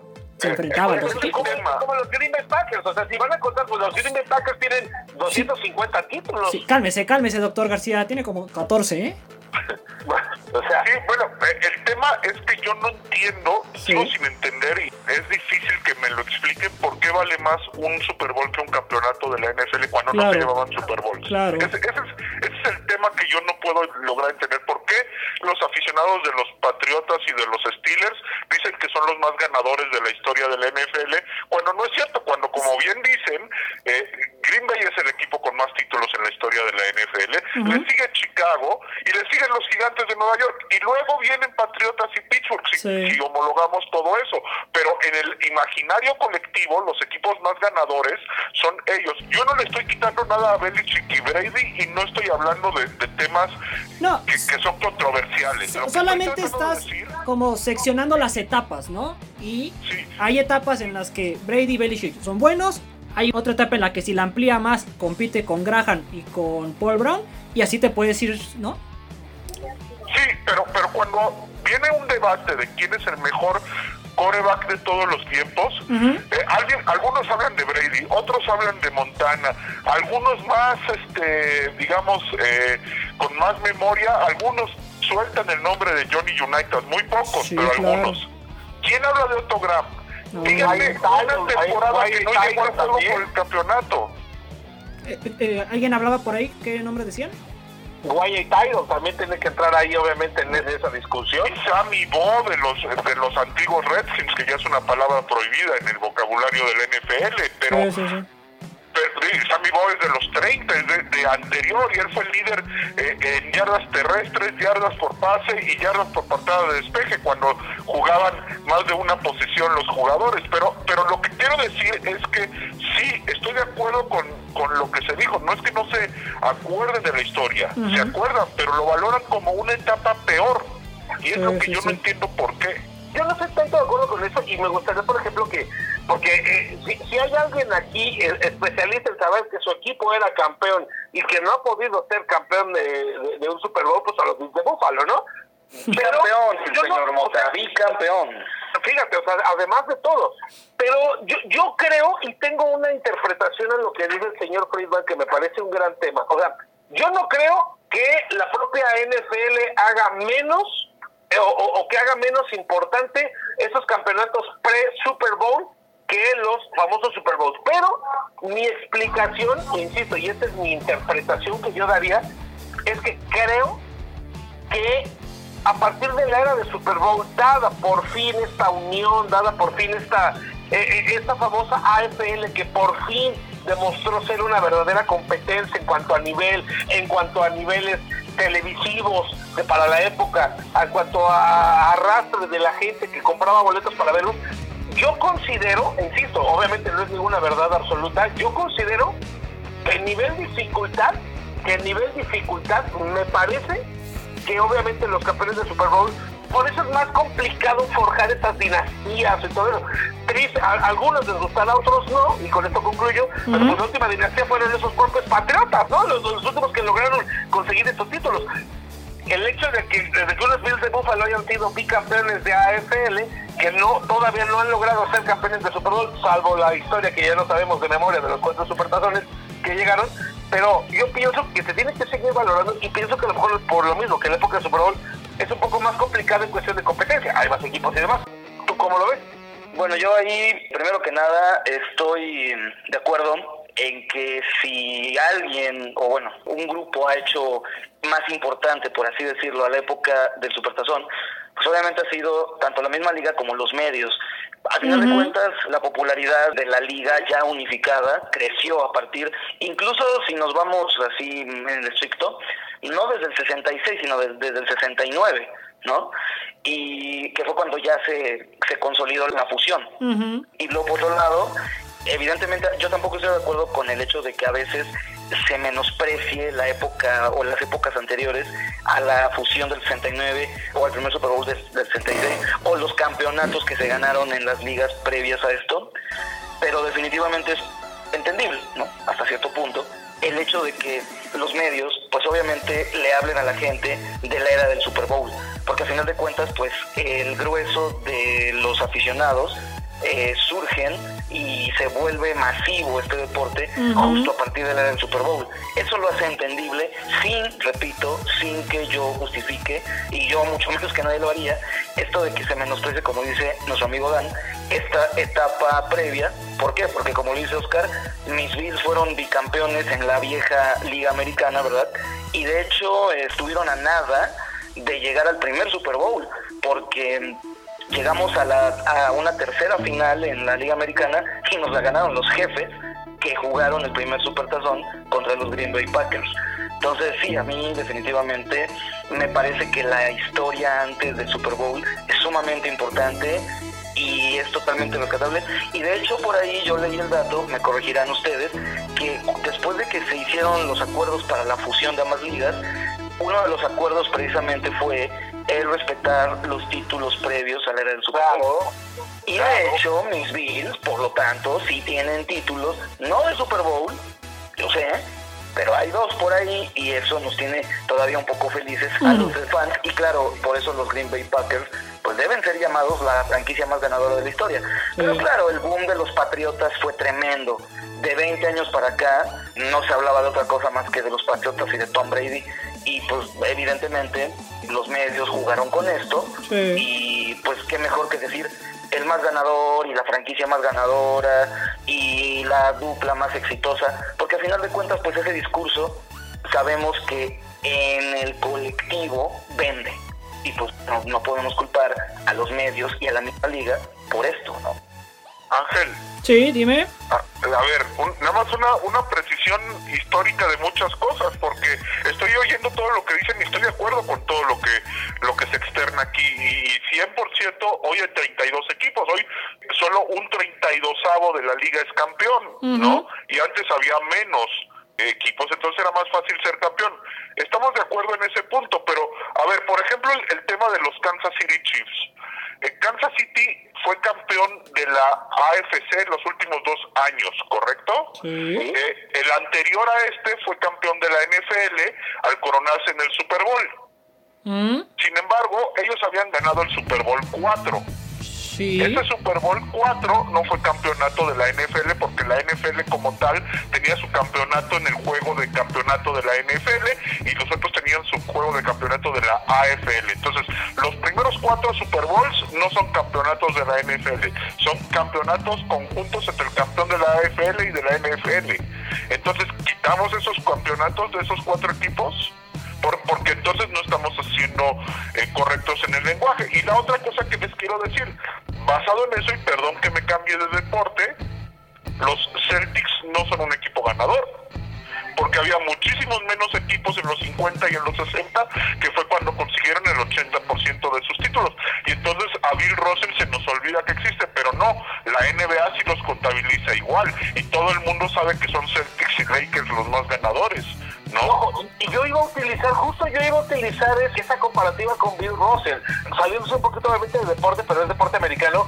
se enfrentaban los equipos. Como, los Green Bay Packers, o sea, si van a contar, pues los Green Bay Packers tienen 250 títulos. Sí, cálmese, cálmese, doctor García, tiene como 14, ¿eh? o sea, sí, bueno, eh, el tema es que yo no entiendo, sigo sin entender y es difícil que me lo expliquen por qué vale más un Super Bowl que un campeonato de la NFL cuando no se llevaban Super Bowls. Claro. Ese, ese, es, ese, es, el tema que yo no puedo lograr entender. ¿Por qué los aficionados de los Patriotas y de los Steelers dicen que son los más ganadores de la historia de la NFL cuando no es cierto? Cuando, como bien dicen, eh, Green Bay es el equipo con más títulos en la historia de la NFL, le sigue Chicago y le siguen los gigantes de Nueva York y luego vienen Patriotas y Pittsburgh si, homologamos todo eso. Pero en el imaginario colectivo, los equipos más ganadores son ellos. Yo no le estoy quitando nada a Belichick y Brady y no estoy hablando de, temas que, son controversiales. solamente estás como seccionando las etapas, ¿no? Y hay etapas en las que Brady y Belichick son buenos, hay otra etapa en la que si la amplía más compite con Graham y con Paul Brown y así te puedes ir, ¿no? Sí, pero, pero cuando viene un debate de quién es el mejor coreback de todos los tiempos, eh, alguien, algunos hablan de Brady, otros hablan de Montana, algunos más, este, digamos, eh, con más memoria, algunos sueltan el nombre de Johnny United, muy pocos, pero algunos. ¿Quién habla de Otto Graham? Díganme, una temporada que no llegó juego por el campeonato. Eh, ¿Alguien hablaba por ahí? ¿Qué nombre decían? Wyatt Tyler también tiene que entrar ahí obviamente en esa discusión. Sammy Bo de los de los antiguos Redskins, que ya es una palabra prohibida en el vocabulario del NFL, pero Sammy Bo es de los 30, es de, anterior, y él fue el líder eh, en yardas terrestres, yardas por pase y yardas por partada de despeje, cuando jugaban más de una posición los jugadores. Pero, pero lo que quiero decir es que sí, estoy de acuerdo con, con lo que se dijo. No es que no se acuerden de la historia, se acuerdan, pero lo valoran como una etapa peor. Y es lo que yo no entiendo por qué yo no estoy tanto de acuerdo con eso y me gustaría, por ejemplo, que, porque eh, si, hay alguien aquí eh, especialista en saber que su equipo era campeón y que no ha podido ser campeón de, un Super Bowl, pues a los de Búfalo, ¿no? campeón, señor Mota, bicampeón. Fíjate, o sea, además de todo. Pero yo, yo creo y tengo una interpretación en lo que dice el señor Friedman que me parece un gran tema. O sea, yo no creo que la propia NFL haga menos eh, o, que haga menos importante esos campeonatos pre-Super Bowl que los famosos Super Bowls. Pero mi explicación, insisto, y esta es mi interpretación que yo daría, es que creo que a partir de la era de Super Bowl, dada por fin esta unión, dada por fin esta, eh, eh, esta famosa AFL que por fin demostró ser una verdadera competencia en cuanto a nivel, en cuanto a niveles televisivos de para la época, en cuanto a arrastre de la gente que compraba boletos para verlos, yo considero, insisto, obviamente no es ninguna verdad absoluta, yo considero que el nivel dificultad, que el nivel dificultad me parece que obviamente los campeones de Super Bowl por eso es más complicado forjar estas dinastías y todo eso. Triste, a, algunos les gustará, a otros no, y con esto concluyo, pero pues la última dinastía fueron esos propios patriotas, ¿no? Los, últimos que lograron conseguir estos títulos. El hecho de que, de que unos Bills de Buffalo hayan sido bicampeones de AFL que no todavía no han logrado ser campeones de Super Bowl, salvo la historia que ya no sabemos de memoria de los cuatro supertazones que llegaron. Pero yo pienso que se tiene que seguir valorando y pienso que a lo mejor por lo mismo que en la época de Super Bowl es un poco más complicado en cuestión de competencia. Hay más equipos y demás. ¿Tú cómo lo ves? Bueno, yo ahí, primero que nada, estoy de acuerdo en que si alguien, o bueno, un grupo ha hecho más importante, por así decirlo, a la época del Supertazón, pues obviamente ha sido tanto la misma liga como los medios. A final de cuentas, la popularidad de la liga ya unificada creció a partir, incluso si nos vamos así en el estricto, no desde el 66, sino desde, el 69, ¿no? Y que fue cuando ya se, se consolidó la fusión. Y luego, por otro lado, evidentemente yo tampoco estoy de acuerdo con el hecho de que a veces se menosprecie la época o las épocas anteriores a la fusión del 69 o al primer Super Bowl del, 66 o los campeonatos que se ganaron en las ligas previas a esto, pero definitivamente es entendible, ¿no? Hasta cierto punto el hecho de que los medios, pues obviamente le hablen a la gente de la era del Super Bowl, porque a final de cuentas, pues el grueso de los aficionados eh, surgen y se vuelve masivo este deporte justo a partir de la del Super Bowl. Eso lo hace entendible sin, repito, sin que yo justifique, y yo mucho menos que nadie lo haría, esto de que se menosprecie, como dice nuestro amigo Dan, esta etapa previa. ¿Por qué? Porque como dice Oscar, mis Bills fueron bicampeones en la vieja Liga Americana, ¿verdad? Y de hecho estuvieron a nada de llegar al primer Super Bowl, porque llegamos a, la, a una tercera final en la Liga Americana y nos la ganaron los jefes que jugaron el primer supertazón contra los Green Bay Packers. Entonces sí, a mí definitivamente me parece que la historia antes del Super Bowl es sumamente importante y es totalmente rescatable. Y de hecho por ahí yo leí el dato, me corregirán ustedes, que después de que se hicieron los acuerdos para la fusión de ambas ligas, uno de los acuerdos precisamente fue el respetar los títulos previos a la era del Super Bowl. Y de hecho, mis Bills, por lo tanto, sí tienen títulos, no de Super Bowl, yo sé, pero hay dos por ahí y eso nos tiene todavía un poco felices a los fans. Y claro, por eso los Green Bay Packers pues deben ser llamados la franquicia más ganadora de la historia. Pero claro, el boom de los Patriotas fue tremendo. De 20 años para acá no se hablaba de otra cosa más que de los Patriotas y de Tom Brady y pues evidentemente los medios jugaron con esto y pues qué mejor que decir el más ganador y la franquicia más ganadora y la dupla más exitosa, porque al final de cuentas pues ese discurso sabemos que en el colectivo vende y pues no, no podemos culpar a los medios y a la misma liga por esto, ¿no? Ángel, Sí, dime. A, ver, nada más una, una precisión histórica de muchas cosas, porque estoy oyendo todo lo que dicen y estoy de acuerdo con todo lo que lo que se externa aquí. Y 100% hoy hay 32 equipos, hoy solo un 32avo de la liga es campeón, ¿no? Y antes había menos equipos, entonces era más fácil ser campeón. Estamos de acuerdo en ese punto, pero a ver, por ejemplo, el tema de los Kansas City Chiefs. Kansas City fue campeón de la AFC los últimos dos años, ¿correcto? Sí. Eh, el anterior a este fue campeón de la NFL al coronarse en el Super Bowl. Mm. Sin embargo, ellos habían ganado el Super Bowl 4. Sí. Este Super Bowl 4 no fue campeonato de la NFL porque la NFL como tal tenía su campeonato en el juego de campeonato de la NFL y los otros tenían su juego de campeonato de la AFL. Entonces, los primeros cuatro Super Bowls no son campeonatos de la NFL, son campeonatos conjuntos entre el campeón de la AFL y de la NFL. Entonces, quitamos esos campeonatos de esos cuatro equipos por, porque entonces no estamos haciendo eh, correctos en el lenguaje. Y la otra cosa que les quiero decir, basado en eso, y perdón que me cambie de deporte, los Celtics no son un equipo ganador. Porque había muchísimos menos equipos en los 50 y en los 60, que fue cuando consiguieron el 80% de sus títulos. Y entonces a Bill Russell se nos olvida que existe, pero no, la NBA sí los contabiliza igual. Y todo el mundo sabe que son Celtics y Lakers los más ganadores. ¿No? y yo iba a utilizar, justo yo iba a utilizar esa comparativa con Bill Russell, saliendo un poquito obviamente de deporte, pero es deporte americano,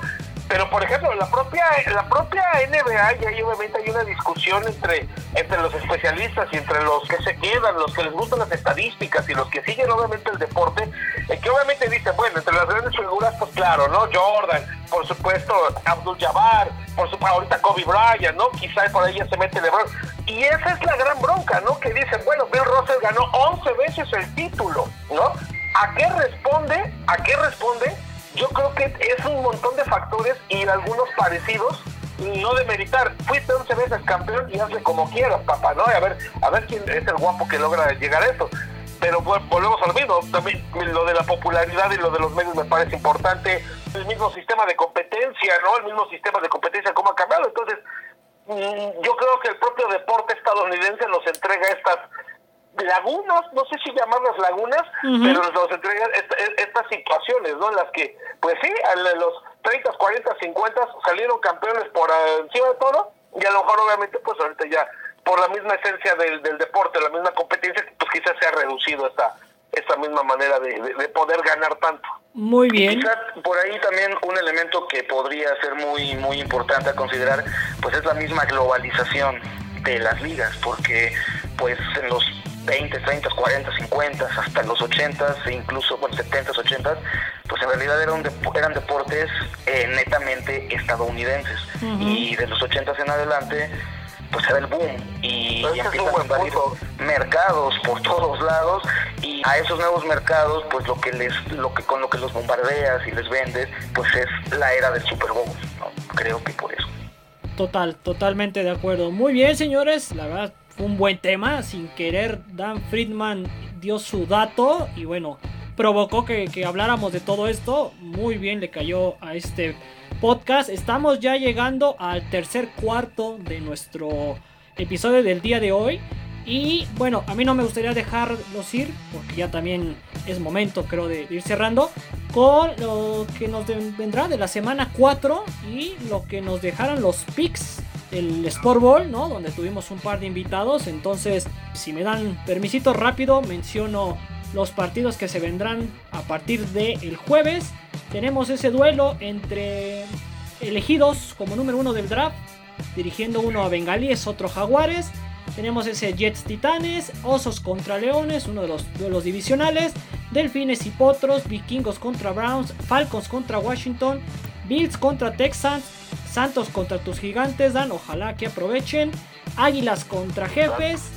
pero por ejemplo, la propia la propia NBA y ahí obviamente hay una discusión entre entre los especialistas y entre los que se quedan, los que les gustan las estadísticas y los que siguen obviamente el deporte, en que obviamente dicen, bueno, entre las grandes figuras, pues claro, ¿no? Jordan, por supuesto, Abdul Jabbar, por supuesto, ahorita Kobe Bryant, ¿no? Quizá por ahí ya se mete LeBron. Y esa es la gran bronca, ¿no? Que dicen, bueno, Bill Russell ganó 11 veces el título, ¿no? ¿A qué responde? ¿A qué responde? Yo creo que es un montón de factores y algunos parecidos no de meritar, fuiste 11 veces campeón y hazle como quieras, papá, ¿no? a ver, a ver quién es el guapo que logra llegar a eso. Pero volvemos a lo mismo, también lo de la popularidad y lo de los medios me parece importante, el mismo sistema de competencia, ¿no? El mismo sistema de competencia, cómo ha cambiado. Entonces, mm, yo creo que el propio deporte estadounidense nos entrega estas lagunas, no sé si llamarlas lagunas, pero nos entregan estas situaciones, ¿no? En las que, pues sí, a los 30, 40, 50 salieron campeones por encima de todo, y a lo mejor obviamente, pues ahorita ya, por la misma esencia del, del deporte, la misma competencia, pues quizás se ha reducido esta, esta misma manera de, de, poder ganar tanto. Muy bien. Quizás por ahí también un elemento que podría ser muy, muy importante a considerar, pues es la misma globalización de las ligas, porque pues en los 20, 30, 40, 50, hasta los 80 e incluso bueno, 70, 80, pues en realidad eran, eran deportes eh, netamente estadounidenses. Y de los 80 en adelante, pues era el boom. Y, y empiezan a invadir mercados por todos lados. Y a esos nuevos mercados pues lo que les lo que con lo que los bombardeas y les vendes pues es la era del Super Bowl creo que por eso. Total totalmente de acuerdo. Muy bien señores. La verdad un buen tema. Sin querer, Dan Friedman dio su dato y bueno, provocó que, habláramos de todo esto. Muy bien le cayó a este podcast. Estamos ya llegando al tercer cuarto de nuestro episodio del día de hoy. Y bueno, a mí no me gustaría dejarlos ir, porque ya también es momento, creo, de, ir cerrando, con lo que nos vendrá de la semana 4 y lo que nos dejaran los picks el Sport Ball, ¿no? Donde tuvimos un par de invitados. Entonces, si me dan permisito rápido, menciono los partidos que se vendrán a partir del jueves. Tenemos ese duelo entre elegidos como número uno del draft, dirigiendo uno a Bengalíes, otro Jaguares. Tenemos ese Jets Titanes, Osos contra Leones, uno de los duelos divisionales, Delfines y Potros, Vikingos contra Browns, Falcons contra Washington, Bills contra Texans, Santos contra tus gigantes, Dan. Ojalá que aprovechen. Águilas contra jefes.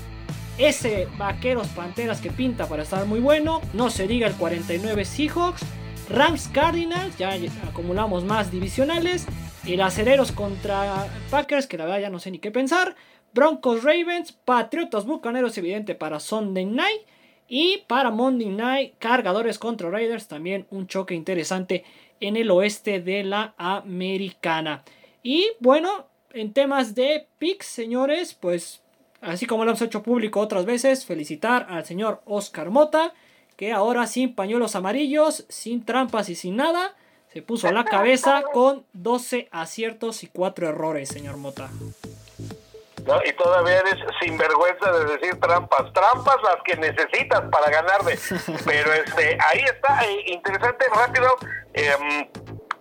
Ese Vaqueros Panteras que pinta para estar muy bueno. No se diga el 49 Seahawks. Rams Cardinals. Ya acumulamos más divisionales. El Acereros contra Packers. Que la verdad ya no sé ni qué pensar. Broncos Ravens. Patriotas Bucaneros. Evidente para Sunday Night. Y para Monday Night. Cargadores contra Raiders. También un choque interesante en el oeste de la americana. Y bueno, en temas de picks, señores, pues así como lo hemos hecho público otras veces, felicitar al señor Oscar Mota, que ahora sin pañuelos amarillos, sin trampas y sin nada, se puso la cabeza con 12 aciertos y 4 errores, señor Mota. Y todavía eres sinvergüenza de decir trampas. Trampas las que necesitas para ganarme. Pero este, ahí está, eh, interesante, rápido. Eh,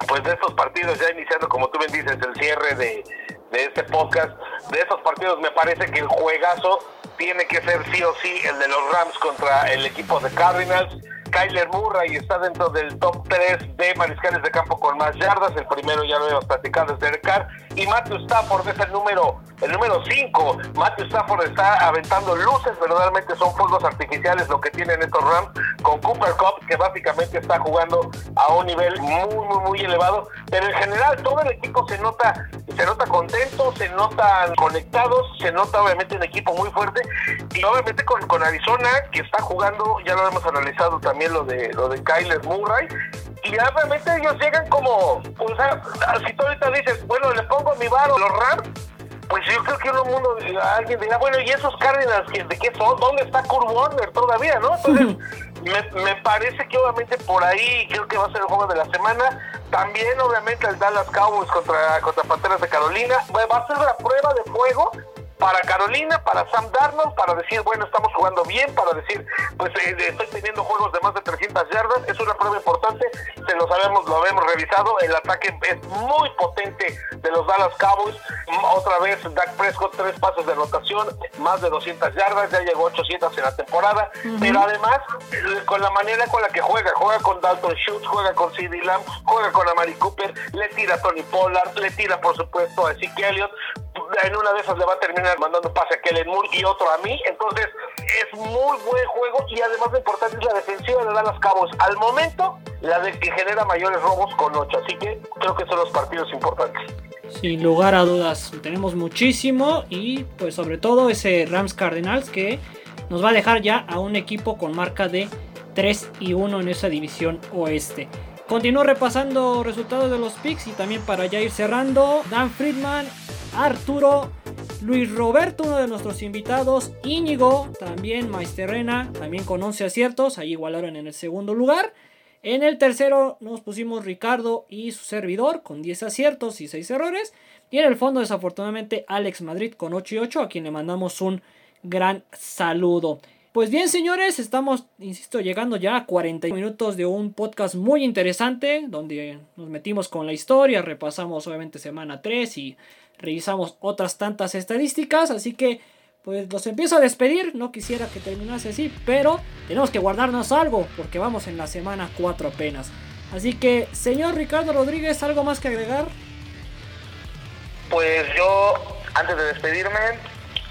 pues de estos partidos, ya iniciando, como tú bien dices, el cierre de, de este podcast, de esos partidos me parece que el juegazo tiene que ser sí o sí el de los Rams contra el equipo de Cardinals. Kyler Murray está dentro del top 3 de mariscales de campo con más yardas. El primero ya lo hemos platicado es Derek Carr. Y Matthew Stafford es el número el número 5. Matthew Stafford está aventando luces. Verdaderamente son fuegos artificiales lo que tienen estos Rams con Cooper Cup, que básicamente está jugando a un nivel muy, muy, muy elevado. Pero en general todo el equipo se nota, se nota contento, se notan conectados, se nota obviamente un equipo muy fuerte. Y obviamente con, con Arizona, que está jugando, ya lo hemos analizado también lo de, lo de Kyler Murray y ya realmente ellos llegan como, o sea, si tú ahorita dices, bueno, le pongo mi varo los Rams, pues yo creo que uno mundo, alguien dirá, bueno, ¿y esos Cardinals de qué son? ¿Dónde está Kurt Warner todavía, no? Entonces, me, me, parece que obviamente por ahí creo que va a ser el juego de la semana. También, obviamente, el Dallas Cowboys contra, contra Panteras de Carolina. Va a ser la prueba de fuego para Carolina, para Sam Darnold, para decir, bueno, estamos jugando bien, para decir, pues eh, estoy teniendo juegos de más de 300 yardas, es una prueba importante, se lo sabemos, lo habíamos revisado, el ataque es muy potente de los Dallas Cowboys, otra vez Dak Prescott, tres pasos de rotación, más de 200 yardas, ya llegó 800 en la temporada, pero además, eh, con la manera con la que juega, juega con Dalton Schultz, juega con CD Lamb, juega con Amari Cooper, le tira a Tony Pollard, le tira por supuesto a Ezekiel Elliott, en una de esas le va a terminar mandando pase a Kellen Moore y otro a mí. Entonces, es muy buen juego y además lo importante es la defensiva de Dallas Cabos. Al momento, la de que genera mayores robos con 8. Así que creo que son los partidos importantes. Sin lugar a dudas, tenemos muchísimo y pues sobre todo ese Rams Cardinals que nos va a dejar ya a un equipo con marca de 3 y 1 en esa división oeste. Continúo repasando resultados de los picks y también para ya ir cerrando. Dan Friedman, Arturo, Luis Roberto, uno de nuestros invitados, Íñigo, también Maesterrena, también con 11 aciertos, ahí igualaron en el segundo lugar. En el tercero nos pusimos Ricardo y su servidor con 10 aciertos y 6 errores. Y en el fondo, desafortunadamente, Alex Madrid con 8 y 8, a quien le mandamos un gran saludo. Pues bien, señores, estamos, insisto, llegando ya a 40 minutos de un podcast muy interesante, donde nos metimos con la historia, repasamos obviamente semana 3 y revisamos otras tantas estadísticas, así que pues los empiezo a despedir, no quisiera que terminase así, pero tenemos que guardarnos algo, porque vamos en la semana 4 apenas. Así que, señor Ricardo Rodríguez, ¿algo más que agregar? Pues yo, antes de despedirme,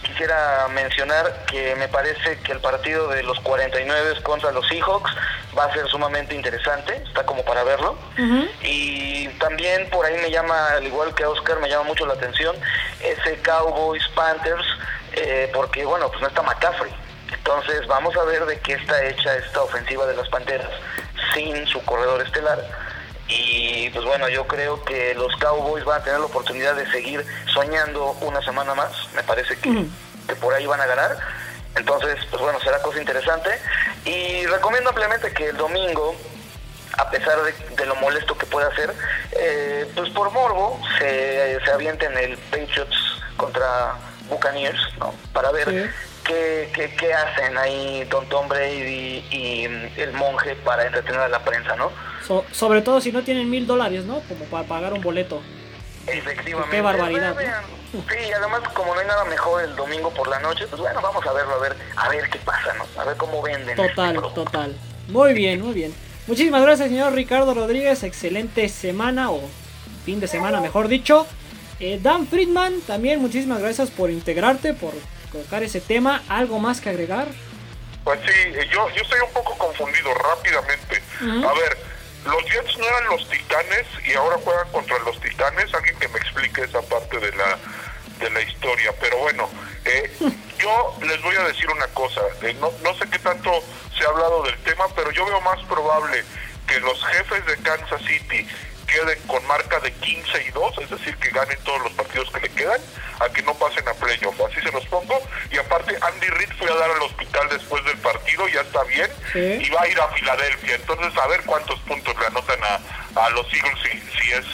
quisiera mencionar que me parece que el partido de los 49 contra los Seahawks va a ser sumamente interesante, está como para verlo. Y también por ahí me llama, al igual que a Oscar, me llama mucho la atención ese Cowboys Panthers, eh, porque bueno, pues no está McCaffrey. Entonces vamos a ver de qué está hecha esta ofensiva de las Panteras sin su corredor estelar. Y pues bueno, yo creo que los Cowboys van a tener la oportunidad de seguir soñando una semana más. Me parece que, que por ahí van a ganar. Entonces, pues bueno, será cosa interesante. Y recomiendo ampliamente que el domingo, a pesar de, lo molesto que pueda ser, eh, pues por morbo se, se avienten el Patriots contra Buccaneers, ¿no? Para ver qué, qué, hacen ahí Don Tom Brady y el monje para entretener a la prensa, ¿no? sobre todo si no tienen mil dólares, ¿no? Como para pagar un boleto. Efectivamente. Qué barbaridad. Sí, y además como no hay nada mejor el domingo por la noche, pues bueno, vamos a verlo, a ver, a ver qué pasa, ¿no? A ver cómo venden. Total, total. Muy bien, muy bien. Muchísimas gracias, señor Ricardo Rodríguez. Excelente semana o fin de semana, mejor dicho. Eh, Dan Friedman, también muchísimas gracias por integrarte, por colocar ese tema. ¿Algo más que agregar? Pues sí, yo, yo estoy un poco confundido rápidamente. A ver, los Jets no eran los Titanes y ahora juegan contra los Titanes. Alguien que me explique esa parte de la de la historia. Pero bueno, eh, yo les voy a decir una cosa. Eh, no, no sé qué tanto se ha hablado del tema, pero yo veo más probable que los jefes de Kansas City queden con marca de 15 y 2, es decir, que ganen todos los partidos que le quedan, a que no pasen a playoff. Así se los pongo. Y aparte, Andy Reid fue a dar al hospital después del partido, ya está bien, y va a ir a Filadelfia. Entonces, a ver cuántos puntos le anotan a, a los Eagles si, si es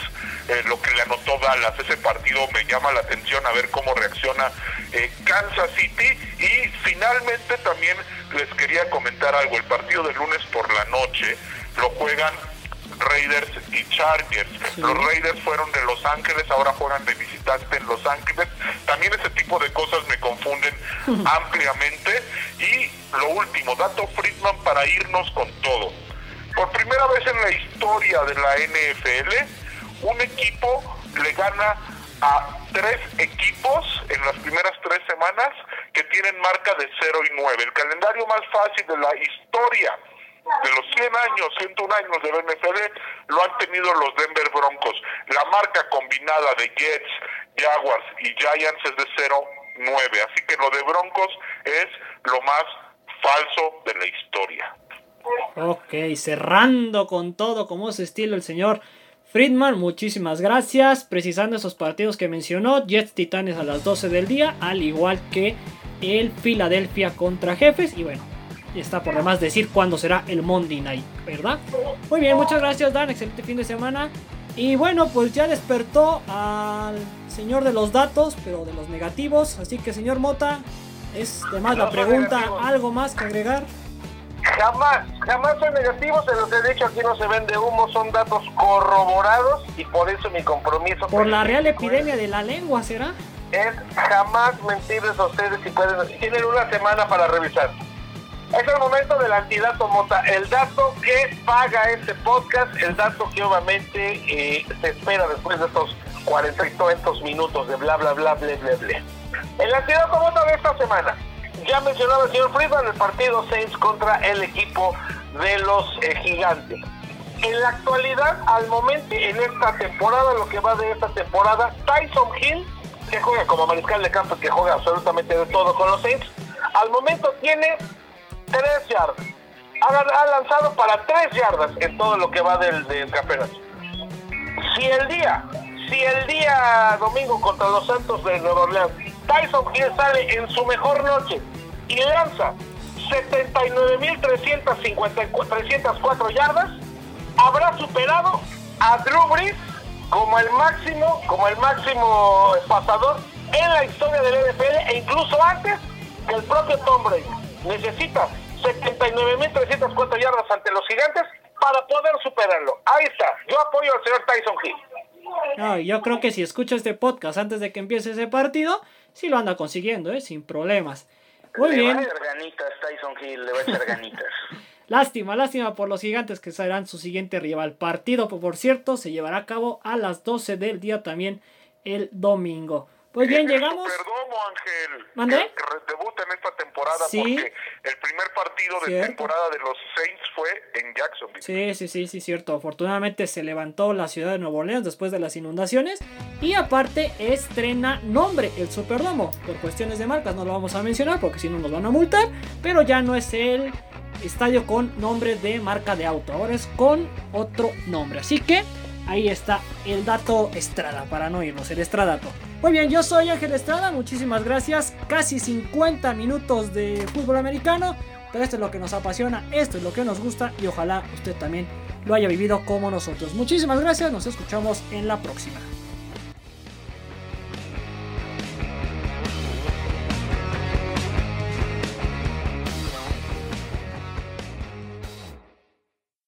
eh, lo que le anotó Dallas. Ese partido me llama la atención a ver cómo reacciona eh, Kansas City. Y finalmente también les quería comentar algo. El partido de lunes por la noche lo juegan Raiders y Chargers. Los Raiders fueron de Los Ángeles, ahora juegan de visitante en Los Ángeles. También ese tipo de cosas me confunden ampliamente. Y lo último, dato Friedman para irnos con todo. Por primera vez en la historia de la NFL, un equipo le gana a tres equipos en las primeras tres semanas que tienen marca de 0 y 9. El calendario más fácil de la historia de los 100 años, 101 años de la NFL, lo han tenido los Denver Broncos. La marca combinada de Jets, Jaguars y Giants es de 0-9. Así que lo de Broncos es lo más falso de la historia. Ok, cerrando con todo como es estilo el señor Friedman, muchísimas gracias. Precisando esos partidos que mencionó, Jets Titanes a las 12 del día, al igual que el Philadelphia contra Jefes. Y bueno, está por demás decir cuándo será el Monday Night, ¿verdad? Muy bien, muchas gracias Dan, excelente fin de semana. Y bueno, pues ya despertó al señor de los datos, pero de los negativos. Así que, señor Mota, es de más la pregunta, ¿algo más que agregar? Jamás, jamás son negativos, se los he dicho, aquí no se vende humo, son datos corroborados y por eso mi compromiso. Por la real epidemia de la lengua, ¿será? Es jamás mentirles a ustedes si pueden, tienen una semana para revisar. Es el momento del antidato Mota, el dato que paga este podcast, el dato que obviamente eh, se espera después de estos 40 y tantos minutos de bla bla bla bla bla bla. El antidato Mota de esta semana. Ya mencionaba el señor Friedman el partido Saints contra el equipo de los eh, gigantes. En la actualidad, al momento, en esta temporada, lo que va de esta temporada, Tyson Hill, que juega como mariscal de campo, que juega absolutamente de todo con los Saints, al momento tiene 3 yardas. Ha, lanzado para 3 yardas en todo lo que va del, del campeonato. Si el día, si el día domingo contra los Santos de Nueva Orleans, Tyson Hill sale en su mejor noche y lanza 79.354 yardas, habrá superado a Drew Brees como el máximo, como el máximo pasador en la historia del NFL e incluso antes que el propio Tom Brady. Necesita 79.304 yardas ante los gigantes para poder superarlo. Ahí está. Yo apoyo al señor Tyson Hill. yo creo que si escucha este podcast antes de que empiece ese partido, sí lo anda consiguiendo, ¿eh? sin problemas. Muy le bien. va a echar ganitas, Tyson Hill, le va a echar ganitas. lástima, lástima por los gigantes que serán su siguiente rival. Partido, por cierto, se llevará a cabo a las 12 del día también el domingo. Pues bien, llegamos. Perdomo, Ángel. ¿Mandé? Que debuta en esta temporada Sí. porque el primer partido de Cierto. temporada de los Saints fue en Jacksonville. Sí, sí, sí, sí, cierto. Afortunadamente se levantó la ciudad de Nueva Orleans después de las inundaciones. Y aparte estrena nombre, el Superdomo. Por cuestiones de marcas no lo vamos a mencionar porque si no nos van a multar. Pero ya no es el estadio con nombre de marca de auto. Ahora es con otro nombre. Así que ahí está el dato Estrada, para no irnos, el Estradato. Muy bien, yo soy Ángel Estrada, muchísimas gracias. Casi 50 minutos de fútbol americano. Pero esto es lo que nos apasiona, esto es lo que nos gusta y ojalá usted también lo haya vivido como nosotros. Muchísimas gracias, nos escuchamos en la próxima.